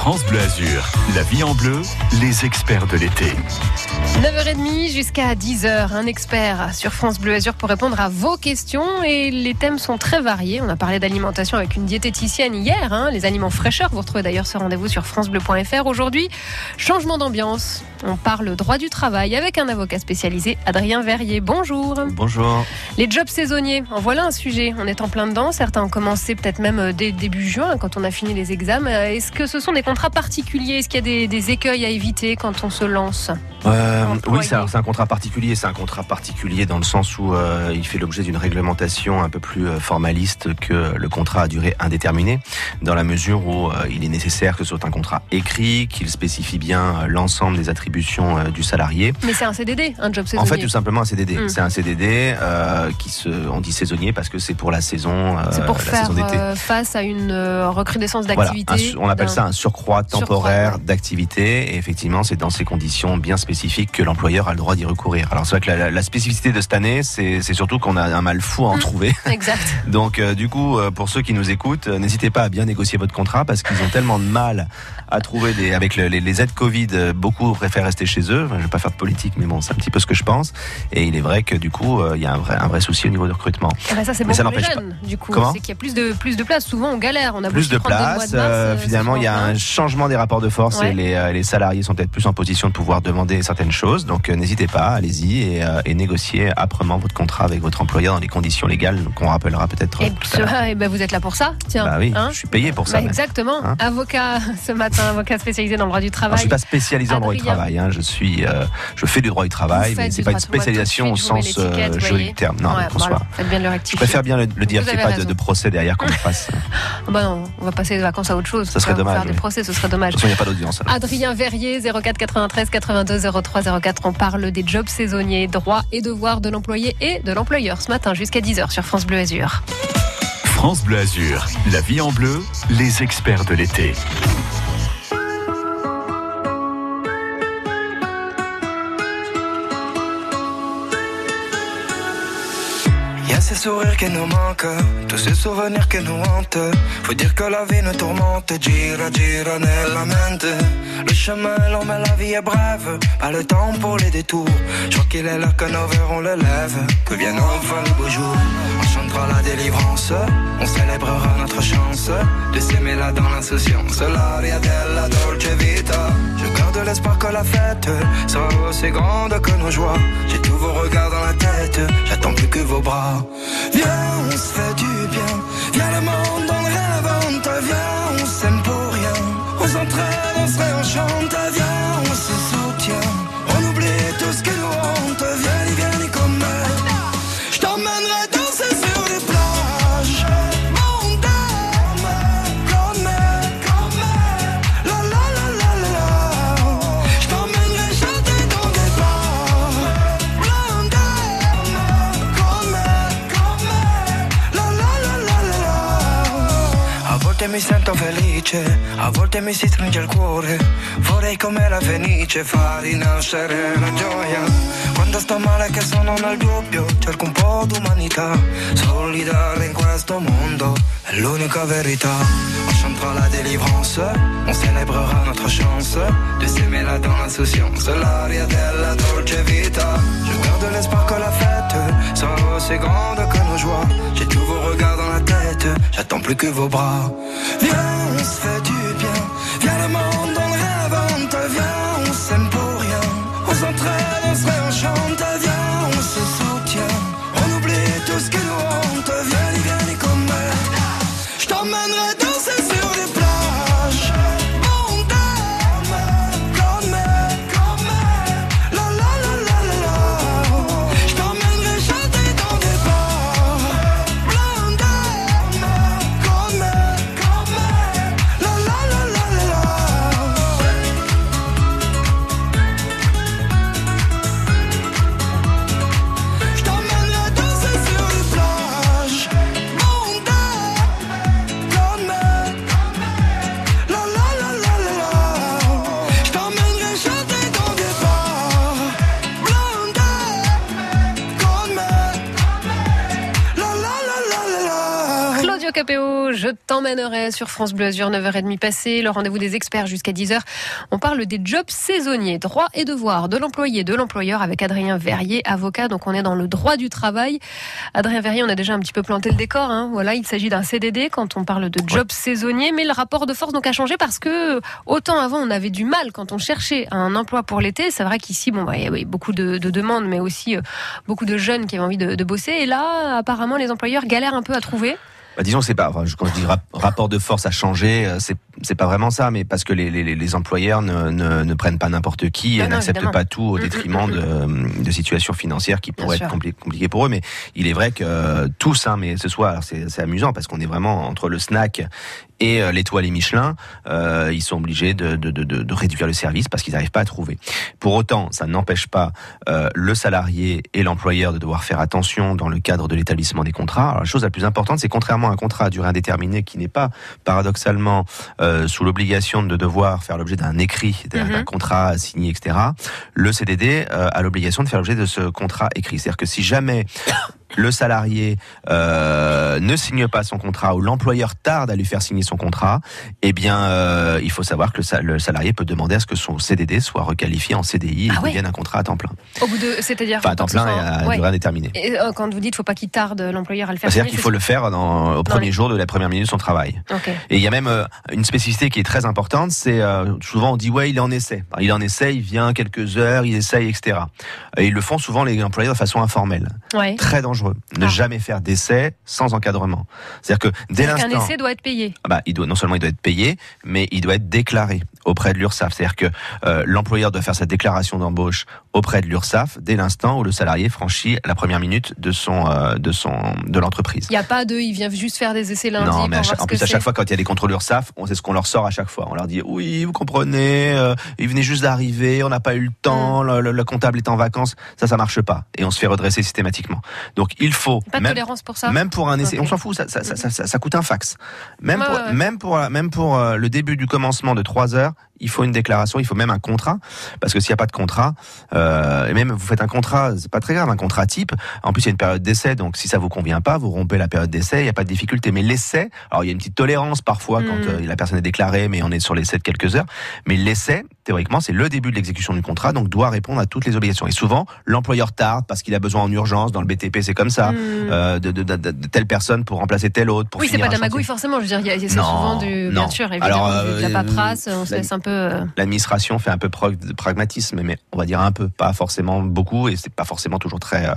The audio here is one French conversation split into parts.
France Bleu Azur, la vie en bleu, les experts de l'été. 9h30 jusqu'à 10h, un expert sur France Bleu Azur pour répondre à vos questions et les thèmes sont très variés. On a parlé d'alimentation avec une diététicienne hier, hein, les aliments fraîcheurs. Vous retrouvez d'ailleurs ce rendez-vous sur francebleu.fr. Aujourd'hui, changement d'ambiance. On parle droit du travail avec un avocat spécialisé, Adrien Verrier. Bonjour. Bonjour. Les jobs saisonniers, en voilà un sujet. On est en plein dedans. Certains ont commencé peut-être même euh, dès début juin quand on a fini les examens. Est-ce que ce sont des contrats particuliers Est-ce qu'il y a des, des écueils à éviter quand on se lance Euh, oui, c'est un contrat particulier. C'est un contrat particulier dans le sens où euh, il fait l'objet d'une réglementation un peu plus euh, formaliste que le contrat à durée indéterminée, dans la mesure où euh, il est nécessaire que ce soit un contrat écrit, qu'il spécifie bien l'ensemble des attributions du salarié. Mais c'est un CDD, un job En saisonnier. fait, tout simplement un CDD. Mm. C'est un CDD qui se, on dit saisonnier parce que c'est pour la saison, C'est pour la faire saison face à une recrudescence d'activité. on appelle ça un surcroît Surcroît, temporaire d'activité. Et effectivement, c'est dans ces conditions bien spécifiques que l'employeur a le droit d'y recourir. Alors c'est vrai que la, spécificité de cette année, c'est c'est surtout qu'on a un mal fou à en Mm. trouver. Exact. Donc euh, du coup, euh, pour ceux qui nous écoutent, euh, n'hésitez pas à bien négocier votre contrat parce qu'ils ont tellement de mal à trouver des avec le- les, les aides Covid. Beaucoup préfèrent rester chez eux. Enfin, je vais pas faire de politique, mais bon, c'est un petit peu ce que je pense. Et il est vrai que du coup, il y a un vrai, un vrai souci au niveau du recrutement. Eh ben, ça, c'est bon ça pour les jeunes, du coup. Comment? C'est qu'il y a plus de, plus de place. Souvent, on galère. On a plus de place. de mars, euh, ça finalement, il y a un. Changement des rapports de force Ouais. et les, euh, les salariés sont peut-être plus en position de pouvoir demander certaines choses. Donc, euh, n'hésitez pas, allez-y et, euh, et négociez âprement votre contrat avec votre employeur dans les conditions légales qu'on rappellera peut-être Et, tout à eh ben, vous êtes là pour ça, tiens. Bah oui, hein je suis payé pour ça. Bah, exactement. Hein avocat ce matin, avocat spécialisé dans le droit du Alors, je travail. suis pas spécialisé en droit du travail. hein. Je suis, euh, je fais du droit du travail, mais c'est pas une spécialisation au je sens euh, voyez. du terme. Non, Ouais, voilà. Faites bien de le Je rectifier. préfère bien le, le dire qu'il n'y ait avez pas de, procès derrière qu'on fasse. Ah bah non, on va passer les vacances à autre chose. Ça serait dommage, Faire des oui. Ce serait dommage. toute façon, il n'y a pas d'audience. Adrien Verrier, 04 93 82 03 04. On parle des jobs saisonniers, droits et devoirs de l'employé et de l'employeur ce matin jusqu'à 10h sur France Bleu Azur. France Bleu Azur, la vie en bleu, les experts de l'été. Ces sourires qui nous manquent, tous ces souvenirs qui nous hantent. Faut dire que la vie nous tourmente, gira, gira nella mente. Le chemin long, mais la vie est brève. Pas le temps pour les détours. Je crois qu'il est là que nos verrons le lève. Que viennent enfin les beaux jours. On chantera la délivrance, on célébrera notre chance de s'aimer là dans l'insouciance. L'aria della dolce vita. La fête sera aussi grande que nos joies. J'ai tous vos regards dans la tête, j'attends plus que vos bras. Viens, on se fait du bien. Viens, le monde, volte mi sento felice, a volte mi si stringe il cuore. Vorrei come la fenice far rinascere la gioia. Quando sto male che sono nel dubbio, cerco un po' d'umanità. Solidare in questo mondo è l'unica verità. On chantera la délivrance, on célébrera notre chance de s'aimer là dans l'insouciance. L'aria della dolce vita. Je garde l'espoir que la fête aussi grande que nos joies. J'ai tous vos regards dans la tête, j'attends plus que vos bras. Viens, se fait du Capéo, je t'emmènerai sur France Bleu Azur, 9h30 passé, le rendez-vous des experts jusqu'à 10h. On parle des jobs saisonniers, droits et devoirs de l'employé, de l'employeur avec Adrien Verrier, avocat. Donc on est dans le droit du travail. Adrien Verrier, on a déjà un petit peu planté le décor. Hein. Voilà, il s'agit d'un CDD quand on parle de jobs saisonniers, mais le rapport de force donc a changé parce que autant avant on avait du mal quand on cherchait un emploi pour l'été. C'est vrai qu'ici, bon, bah, il y avait beaucoup de, demandes, mais aussi euh, beaucoup de jeunes qui avaient envie de, de bosser. Et là, apparemment, les employeurs galèrent un peu à trouver. Bah, disons, c'est pas. quand je dis rapport de force a changé, euh, c'est c'est pas vraiment ça, mais parce que les, les, les employeurs ne, ne, ne, prennent pas n'importe qui et n'acceptent pas tout au mm, mm, détriment mm, de, de situations financières qui pourraient être compliquées pour eux. Mais il est vrai que euh, tous, hein, mais ce soit, c'est amusant parce qu'on est vraiment entre le snack et euh, l'étoile et Michelin, euh, ils sont obligés de, de, de, de, réduire le service parce qu'ils n'arrivent pas à trouver. Pour autant, ça n'empêche pas le salarié et l'employeur de devoir faire attention dans le cadre de l'établissement des contrats. Alors, la chose la plus importante, c'est contrairement à un contrat à durée indéterminée qui n'est pas paradoxalement euh, sous l'obligation de devoir faire l'objet d'un écrit, d'un mhm. contrat signé, etc., le CDD euh, a l'obligation de faire l'objet de ce contrat écrit. C'est-à-dire que si jamais le salarié euh, ne signe pas son contrat ou l'employeur tarde à lui faire signer son contrat, eh bien, euh, il faut savoir que le, salarié peut demander à ce que son CDD soit requalifié en CDI et ah devienne un contrat à temps plein. Au bout de, c'est-à-dire enfin, à temps plein et à durée indéterminée. Et euh, quand vous dites, faut pas qu'il tarde l'employeur à le faire. C'est-à-dire qu'il faut le faire dans, au premier jour de la première minute de son travail. Et il y a même euh, une spécificité qui est très importante, c'est souvent on dit ouais, il est en essai. il est en essai, il vient quelques heures, il essaye, etc. Et ils le font souvent les employeurs de façon informelle. Très dangereux ne ah. jamais faire d'essai sans encadrement. C'est-à-dire que dès l'instant. Un essai doit être payé. Ah bah, il doit non seulement il doit être payé, mais il doit être déclaré auprès de l'URSSAF. C'est-à-dire que euh, l'employeur doit faire sa déclaration d'embauche auprès de l'URSSAF dès l'instant où le salarié franchit la première minute de son euh, de son de l'entreprise. Il n'y a pas de, il vient juste faire des essais lundi. Non, mais en plus à chaque fois quand il y a des contrôles URSSAF, on sait ce qu'on leur sort à chaque fois. On leur dit oui, vous comprenez, euh, il venait juste d'arriver, on n'a pas eu le temps, mm. le, comptable est en vacances, ça ça marche pas et on se fait redresser systématiquement. Donc il faut pas de même, tolérance pour ça? Même pour un essai, on s'en fout, ça ça, ça, ça, ça, coûte un fax. Même pour, même pour même pour le début du commencement de 3 heures, il faut une déclaration, il faut même un contrat, parce que s'il n'y a pas de contrat, euh, et même vous faites un contrat, c'est pas très grave, un contrat type. En plus, il y a une période d'essai, donc si ça vous convient pas, vous rompez la période d'essai, il n'y a pas de difficulté. Mais l'essai, alors il y a une petite tolérance parfois quand hmm. euh, la personne est déclarée, mais on est sur l'essai de quelques heures. Mais l'essai, théoriquement, c'est le début de l'exécution du contrat, donc doit répondre à toutes les obligations. Et souvent, l'employeur tarde parce qu'il a besoin en urgence. Dans le BTP, c'est comme ça, hmm. euh, de, de, de, de, telle personne pour remplacer telle autre. Pour oui, c'est pas de la magouille forcément. Je veux dire, il y a, souvent du, bien sûr, évidemment, alors, de la euh, paperasse. On se laisse un peu. L'administration fait un peu de pragmatisme, mais on va dire un peu, pas forcément beaucoup, et c'est pas forcément toujours très euh,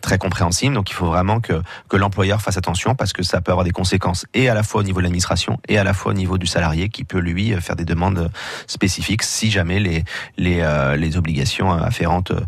très compréhensible. Donc, il faut vraiment que que l'employeur fasse attention parce que ça peut avoir des conséquences et à la fois au niveau de l'administration et à la fois au niveau du salarié qui peut lui faire des demandes spécifiques si jamais les, les, euh, les obligations afférentes euh,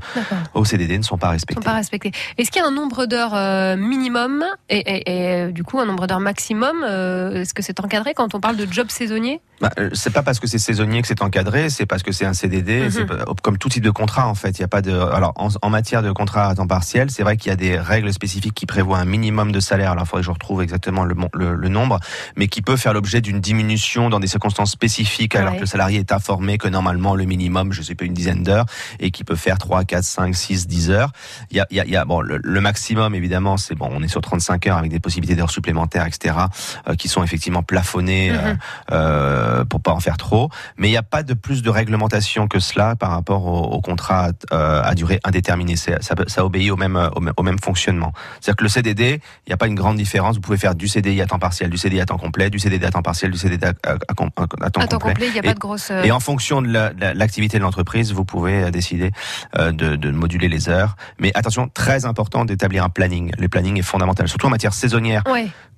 au CDD ne sont pas respectées. Sont pas respectées. Est-ce qu'il y a un nombre d'heures euh, minimum et, et, du coup un nombre d'heures maximum Est-ce que c'est encadré quand on parle de job saisonnier? Bah, c'est pas parce que c'est saisonnier que c'est encadré, c'est parce que c'est un CDD, mhm. comme tout type de contrat en fait. Il y a pas de, alors en, matière de contrat à temps partiel, c'est vrai qu'il y a des règles spécifiques qui prévoient un minimum de salaire. Alors il faudrait que je retrouve exactement le, le, nombre, mais qui peut faire l'objet d'une diminution dans des circonstances spécifiques, alors que le salarié est informé que normalement le minimum, je sais pas, une dizaine d'heures, et qui peut faire 3, 4, 5, 6, 10 heures. Il y a, il y a, bon, le, maximum, évidemment, c'est bon, on est sur 35 heures avec des possibilités d'heures supplémentaires, etc., euh, qui sont effectivement plafonnées mhm. euh, euh, pour pas en faire trop. Mais il n'y a pas de plus de réglementation que cela par rapport au, contrat euh, à durée indéterminée. Ça, ça, obéit au même, au, même fonctionnement. C'est-à-dire que le CDD, il n'y a pas une grande différence. Vous pouvez faire du CDI à temps partiel, du CDI à temps complet, du CDD à temps partiel, du CDD à, à, temps, complet. Il n'y a pas de grosse... Et en fonction de l'activité de l'entreprise, vous pouvez euh, décider euh, de, de, moduler les heures. Mais attention, très important d'établir un planning. Le planning est fondamental, surtout en matière saisonnière.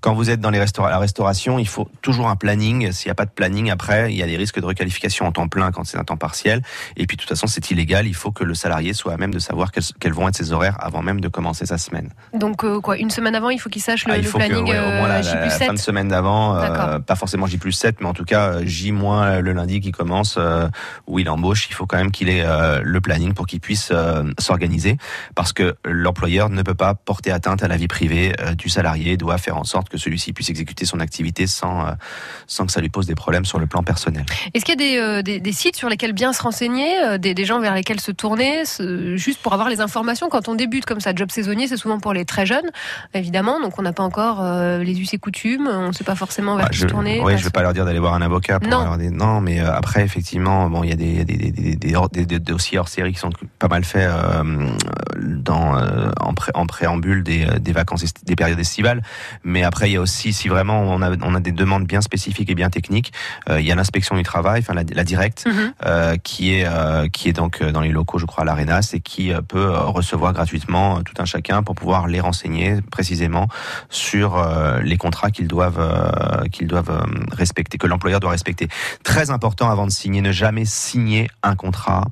Quand vous êtes dans les la restauration, il faut toujours un planning. S'il n'y a pas de planning, après, il y a des risques de requalification en temps plein quand c'est un temps partiel. Et puis, de toute façon, c'est illégal. Il faut que le salarié soit à même de savoir quels, vont être ses horaires avant même de commencer sa semaine. Donc, euh, quoi, une semaine avant, il faut qu'il sache le, ah, il faut planning que, au moins la, fin de semaine d'avant, pas forcément J plus 7, mais en tout cas J moins le lundi qui commence, où il embauche. Il faut quand même qu'il ait euh, le planning pour qu'il puisse euh, s'organiser, parce que l'employeur ne peut pas porter atteinte à la vie privée euh, du salarié, doit faire en sorte que celui-ci puisse exécuter son activité sans sans que ça lui pose des problèmes sur le plan personnel. Est-ce qu'il y a des, des, sites sur lesquels bien se renseigner, des, des, gens vers lesquels se tourner, juste pour avoir les informations? Quand on débute comme ça Job saisonnier, c'est souvent pour les très jeunes, évidemment, donc on n'a pas encore les us et coutumes, on ne sait pas forcément vers bah, qui se tourner. Oui, je ne vais pas leur dire d'aller voir un avocat. Pour non. Mais après, effectivement, bon, il y a des, dossiers hors série qui sont pas mal faits dans, en, pré, en des, des vacances, des périodes estivales. Mais après, il y a aussi, si vraiment on a, on a des demandes bien spécifiques et bien techniques, il y a l'inspection du travail, enfin la, la directe, mhm. euh, qui est qui est donc dans les locaux, je crois, à l'Arenas, et qui peut recevoir gratuitement tout un chacun pour pouvoir les renseigner précisément sur les contrats qu'ils doivent qu'ils doivent respecter, que l'employeur doit respecter. Très important avant de signer, ne jamais signer un contrat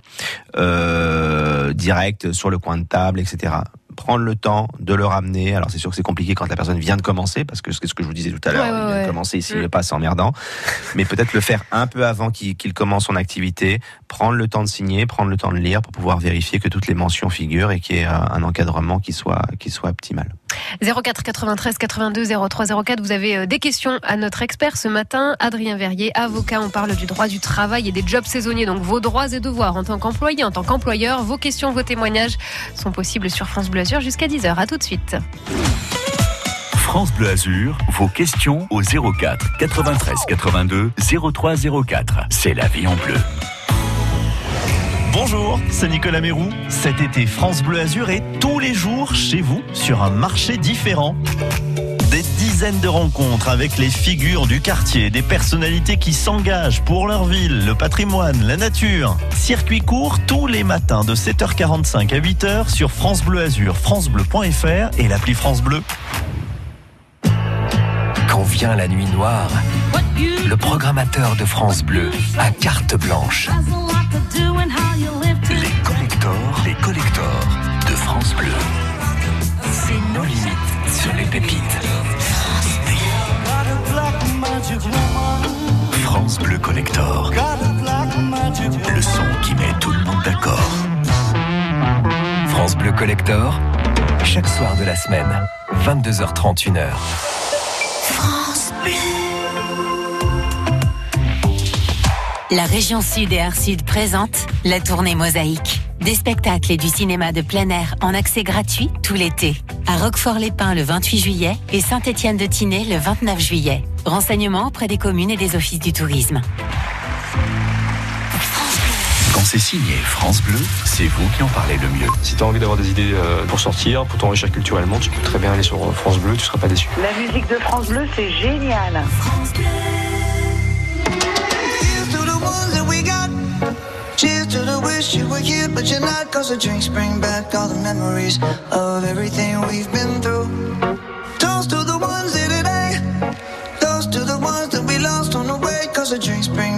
euh, direct sur le coin de table, etc prendre le temps de le ramener. Alors c'est sûr que c'est compliqué quand la personne vient de commencer, parce que c'est ce que je vous disais tout à l'heure, il vient de commencer ici, mm. pas c'est emmerdant. Mais peut-être le faire un peu avant qu'il commence son activité, prendre le temps de signer, prendre le temps de lire pour pouvoir vérifier que toutes les mentions figurent et qu'il y ait un encadrement qui soit, qui soit optimal. 04 93 82 03 04. Vous avez euh, des questions à notre expert ce matin, Adrien Verrier, avocat. On parle du droit du travail et des jobs saisonniers. Donc vos droits et devoirs en tant qu'employé, en tant qu'employeur. Vos questions, vos témoignages sont possibles sur France Bleu Azur jusqu'à 10h. À tout de suite. France Bleu Azur, vos questions au 04 93 82 03 04. C'est la vie en bleu. Bonjour, c'est Nicolas Mérou. Cet été, France Bleu Azur est tous les jours chez vous sur un marché différent. Des dizaines de rencontres avec les figures du quartier, des personnalités qui s'engagent pour leur ville, le patrimoine, la nature. Circuit court tous les matins de 7h45 à 8h sur France Bleu Azur, francebleu.fr et l'appli France Bleu. Quand vient la nuit noire, le programmateur de France Bleu a carte blanche. Chaque soir de la semaine, 22h31h. France Bleu. La région Sud et Art Sud présente la tournée Mosaïque. Des spectacles et du cinéma de plein air en accès gratuit tout l'été. À Roquefort-les-Pins le 28 juillet et Saint-Étienne-de-Tinée le 29 juillet. Renseignements auprès des communes et des offices du tourisme. Quand c'est signé France Bleu, c'est vous qui en parlez le mieux. Si tu as envie d'avoir des idées euh, pour sortir, pour t'enrichir culturellement, tu peux très bien aller sur France Bleu, tu seras pas déçu. La musique de France Bleu, c'est génial. France Bleu. Cheers to the wish you were here, but you're not. Cause the drinks bring back all the memories of everything we've been through. Toast to the ones here today. Toast to the ones that we lost on the way. Cause the drinks bring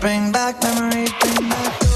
bring back memories bring back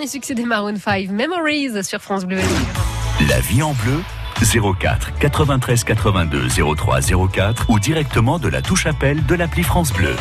dernier succès des Maroon 5, Memories sur France Bleu. La vie en bleu 04 93 82 03 04 ou directement de la touche appel de l'appli France Bleu.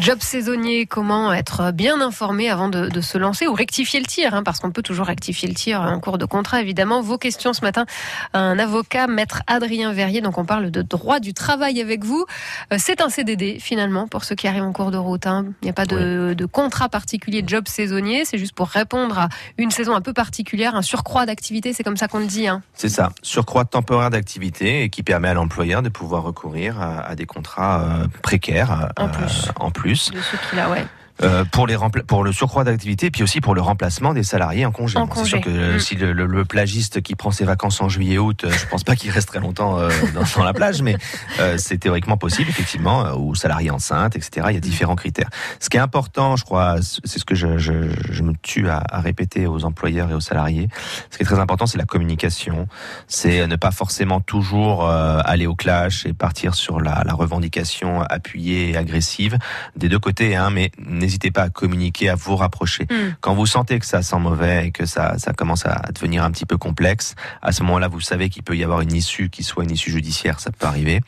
Job saisonnier, comment être bien informé avant de, de se lancer ou rectifier le tir, hein, parce qu'on peut toujours rectifier le tir en cours de contrat, évidemment. Vos questions ce matin, un avocat, maître Adrien Verrier, donc on parle de droit du travail avec vous. Euh, C'est un CDD finalement pour ceux qui arrivent en cours de route. hein. Il n'y a pas de, de contrat particulier de job saisonnier, c'est juste pour répondre à une saison un peu particulière, un surcroît d'activité, c'est comme ça qu'on le dit. Hein. C'est ça, surcroît temporaire d'activité et qui permet à l'employeur de pouvoir recourir à, à des contrats euh, précaires En euh, plus. en plus De ceux qui là, ouais. Euh, pour les pour le surcroît d'activité et puis aussi pour le remplacement des salariés en congé. C'est sûr que euh, Mm. si le, le- le plagiste qui prend ses vacances en juillet août, euh, je pense pas qu'il reste très longtemps euh, dans, dans la plage, mais euh, c'est théoriquement possible effectivement euh, ou salarié enceinte, etc. Il y a différents critères. Ce qui est important, je crois, c'est ce que je, je, je me tue à, à répéter aux employeurs et aux salariés. Ce qui est très important, c'est la communication. C'est ne pas forcément toujours euh, aller au clash et partir sur la, la revendication appuyée et agressive des deux côtés, hein, mais n'hésitez pas à communiquer, à vous rapprocher. Mm. Quand vous sentez que ça sent mauvais et que ça, ça commence à devenir un petit peu complexe, à ce moment-là, vous savez qu'il peut y avoir une issue qui soit une issue judiciaire, ça peut arriver.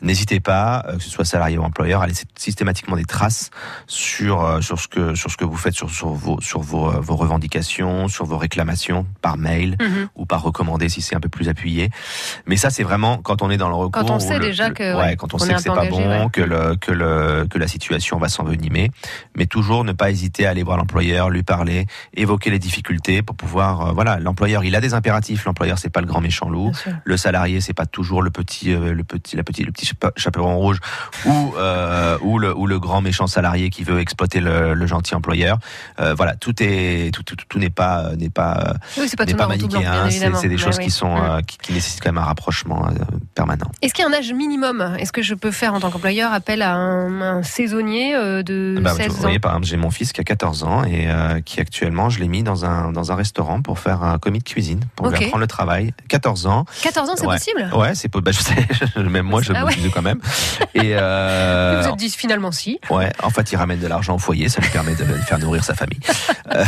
N'hésitez pas, euh, que ce soit salarié ou employeur, à laisser systématiquement des traces sur euh, sur ce que sur ce que vous faites, sur sur vos sur vos, euh, vos revendications, sur vos réclamations par mail Mhm. ou par recommandé si c'est un peu plus appuyé. Mais ça, c'est vraiment quand on est dans le recours. Quand on sait le- déjà que, ouais, quand on sait que c'est pas bon, ouais. que le que le que la situation va s'envenimer, mais toujours ne pas hésiter à aller voir l'employeur, lui parler, évoquer les difficultés pour pouvoir. euh, voilà, l'employeur, il a des impératifs. L'employeur, c'est pas le grand méchant loup. Le salarié, c'est pas toujours le petit, euh, le petit, la petit, le petit chape- chaperon rouge ou euh, ou le ou le grand méchant salarié qui veut exploiter le, le gentil employeur. Euh, voilà, tout est tout tout, tout n'est pas n'est pas Oui, c'est pas pas manichéen. C'est évidemment. c'est des choses oui. qui sont qui, qui nécessitent quand même un rapprochement permanent. Est-ce qu'il y a un âge minimum? Est-ce que je peux faire en tant qu'employeur appel à un, un saisonnier de Bah, 16 vous ans voyez, par exemple, j'ai mon fils qui a 14 ans et euh, qui actuellement, je l'ai mis dans un dans un restaurant pour faire un commis de cuisine, pour lui apprendre le travail. 14 ans. 14 ans, c'est Ouais. possible? Ouais, c'est pas. Bah, je sais, même moi, je Ah me ouais. disais quand même. Et euh, Vous êtes dit finalement si. Ouais, en fait, il ramène de l'argent au foyer, ça lui permet de faire nourrir sa famille. Euh,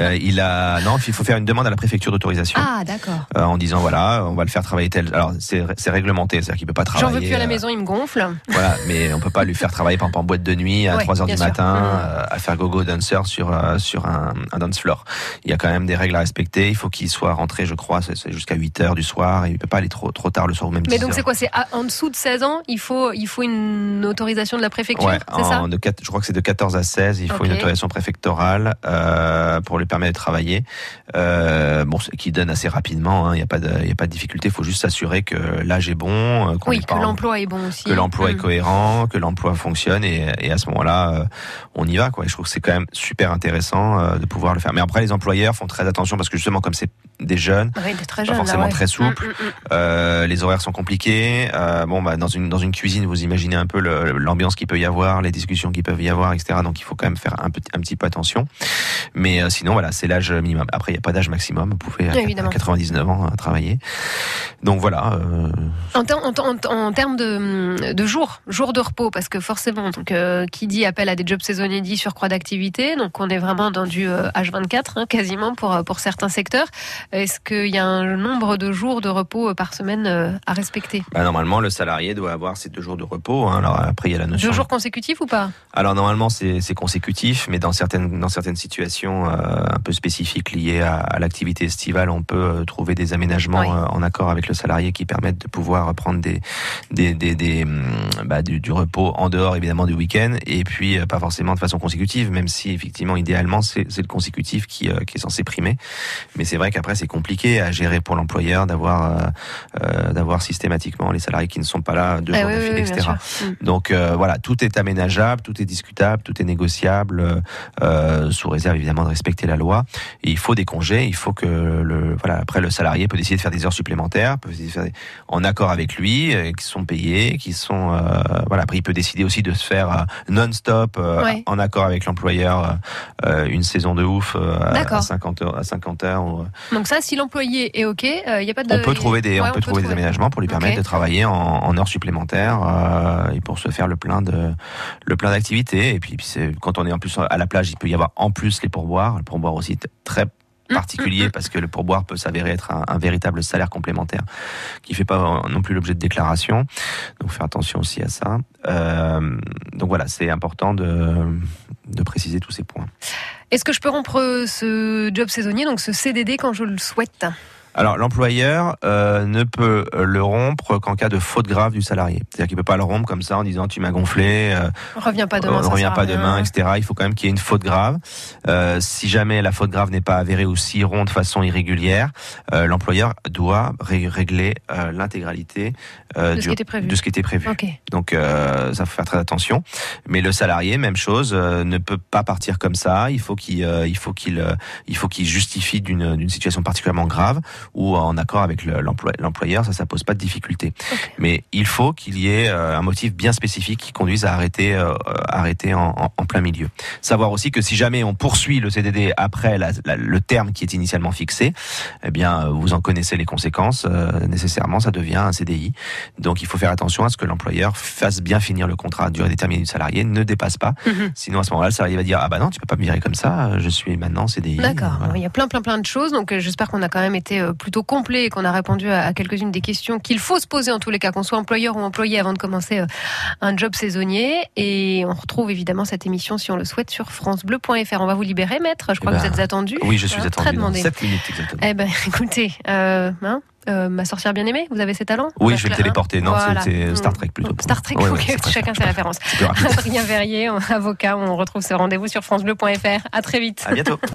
euh, il a, non, il faut faire une demande à la préfecture d'autorisation Ah, d'accord. en disant voilà, on va le faire travailler tel. Alors c'est réglementé, c'est-à-dire qu'il peut pas travailler. J'en veux plus à la maison, il me gonfle. Voilà, mais on peut pas lui faire travailler par exemple en boîte de nuit à Ouais, 3 heures bien du sûr. matin Euh, à faire gogo dancer sur euh, sur un, un dance floor. Il y a quand même des règles à respecter. Il faut qu'il soit rentré, je crois, c'est- jusqu'à 8 heures du soir. Et il peut pas aller trop trop tard le soir ou même 10 Mais donc c'est quoi? C'est en dessous de 16 ans, il faut, il faut une autorisation de la préfecture, Ouais, ça? de je crois que c'est de 14 à 16. Il faut une autorisation préfectorale euh, pour lui permettre de travailler. Euh, bon, ce qui donne assez rapidement. hein, Il n'y a pas de, il a pas de difficulté. Il faut juste s'assurer que l'âge est bon, qu'on Oui, que l'emploi est bon aussi. que l'emploi est Mm. cohérent, que l'emploi fonctionne et, et à ce moment-là, on y va. Quoi. Et je trouve que c'est quand même super intéressant euh, de pouvoir le faire. Mais après, les employeurs font très attention parce que justement, comme c'est des jeunes, très pas là, forcément ouais. très souple. Mm, mm, mm. euh, les horaires sont compliqués. Euh, bon, bah, dans une dans une cuisine, vous imaginez un peu l'ambiance qu'il peut y avoir, les discussions qu'il peut y avoir, etc. Donc, il faut quand même faire un petit un petit peu attention. Mais euh, sinon, voilà, c'est l'âge minimum. Après, il n'y a pas d'âge maximum. Vous pouvez à, Évidemment. 99 ans euh, travailler. Donc voilà. En, ter- en, en- en termes de, de jours, jours de repos, parce que forcément, donc, qui dit appel à des jobs saisonniers dit surcroît d'activité, donc on est vraiment dans du euh, H24 hein, quasiment pour, pour certains secteurs. Est-ce qu'il y a un nombre de jours de repos euh, par semaine euh, à respecter? Bah, normalement, le salarié doit avoir ses deux jours de repos. hein. Alors après, il y a la notion. Deux jours consécutifs ou pas? Alors normalement c'est consécutif, mais dans certaines dans certaines situations euh, un peu spécifiques liées à, à l'activité estivale, on peut euh, trouver des aménagements Oui. euh, en accord avec le salarié qui permettent de pouvoir prendre des des des, des, hum, bah, du, du repos en dehors évidemment du week-end et puis pas forcément de façon consécutive, même si effectivement idéalement c'est le consécutif qui qui est censé primer. Mais c'est vrai qu'après assez compliqué à gérer pour l'employeur d'avoir euh, euh, d'avoir systématiquement les salariés qui ne sont pas là deux Ah jours oui, oui, bien etc. Mm. Donc euh, voilà, tout est aménageable, tout est discutable, tout est négociable, euh, sous réserve évidemment de respecter la loi. Et il faut des congés, il faut que le voilà après le salarié peut décider de faire des heures supplémentaires, peut décider de faire des- en accord avec lui, qui sont payés, qui sont voilà. Après il peut décider aussi de se faire non-stop Ouais. en accord avec l'employeur une saison de ouf à, D'accord. à 50 heures, à 50 heures. ou, Donc ça, si l'employé est OK, il n'y a pas de... on peut trouver des, Ouais, on peut trouver des aménagements pour lui permettre de travailler en, en heures supplémentaires euh, et pour se faire le plein de le plein d'activités. Et puis, quand on est en plus à la plage, il peut y avoir en plus les pourboires. Le pourboire aussi très particulier parce que le pourboire peut s'avérer être un, véritable salaire complémentaire qui fait pas non plus l'objet de déclaration. Donc faire attention aussi à ça. Euh, donc voilà, c'est important de, de préciser tous ces points. Est-ce que je peux rompre ce job saisonnier, donc ce CDD, quand je le souhaite? Alors l'employeur euh, ne peut euh, le rompre qu'en cas de faute grave du salarié. C'est-à-dire qu'il peut pas le rompre comme ça en disant tu m'as gonflé, euh, Reviens pas demain, on revient pas demain, etc. Il faut quand même qu'il y ait une faute grave. Euh, si jamais la faute grave n'est pas avérée ou s'il rompt de façon irrégulière, euh, l'employeur doit ré- régler euh, l'intégralité euh, De ce du- qui était prévu. de ce qui était prévu. Ok. Donc euh, ça faut faire très attention. Mais le salarié, même chose, euh, ne peut pas partir comme ça. Il faut qu'il, euh, il faut qu'il, euh, il faut qu'il justifie d'une d'une situation particulièrement grave ou en accord avec l'employeur. Ça, ça pose pas de difficulté. Mais il faut qu'il y ait euh, un motif bien spécifique qui conduise à arrêter, euh, arrêter en, en- en plein milieu. Savoir aussi que si jamais on poursuit le CDD après la- la- le terme qui est initialement fixé, eh bien, euh, vous en connaissez les conséquences. euh, nécessairement, ça devient un CDI. Donc, il faut faire attention à ce que l'employeur fasse bien finir le contrat à durée déterminée du salarié, ne dépasse pas. Mhm. Sinon, à ce moment-là, le salarié va dire ah bah non, tu peux pas me virer comme ça. Je suis maintenant CDI. D'accord. Voilà. Il y a plein, plein, plein de choses. Donc, j'espère qu'on a quand même été plutôt complet et qu'on a répondu à, à quelques-unes des questions qu'il faut se poser en tous les cas, qu'on soit employeur ou employé avant de commencer euh, un job saisonnier. Et on retrouve évidemment cette émission, si on le souhaite, sur FranceBleu.fr. On va vous libérer, maître. Je crois Eh que vous ben, êtes attendu. Oui, je suis Hein, attendu Très demandé. 7 minutes exactement. Eh ben, écoutez, euh, hein, euh, ma sorcière bien aimée, vous avez ces talents Oui, je vais me hein téléporter. Non, c'est- Voilà. c'est Star Trek plutôt. Star. Trek, Ouais, ouais, ok, c'est très chacun ses références. Adrien Verrier, avocat, on retrouve ce rendez-vous sur FranceBleu.fr. À très vite. À bientôt.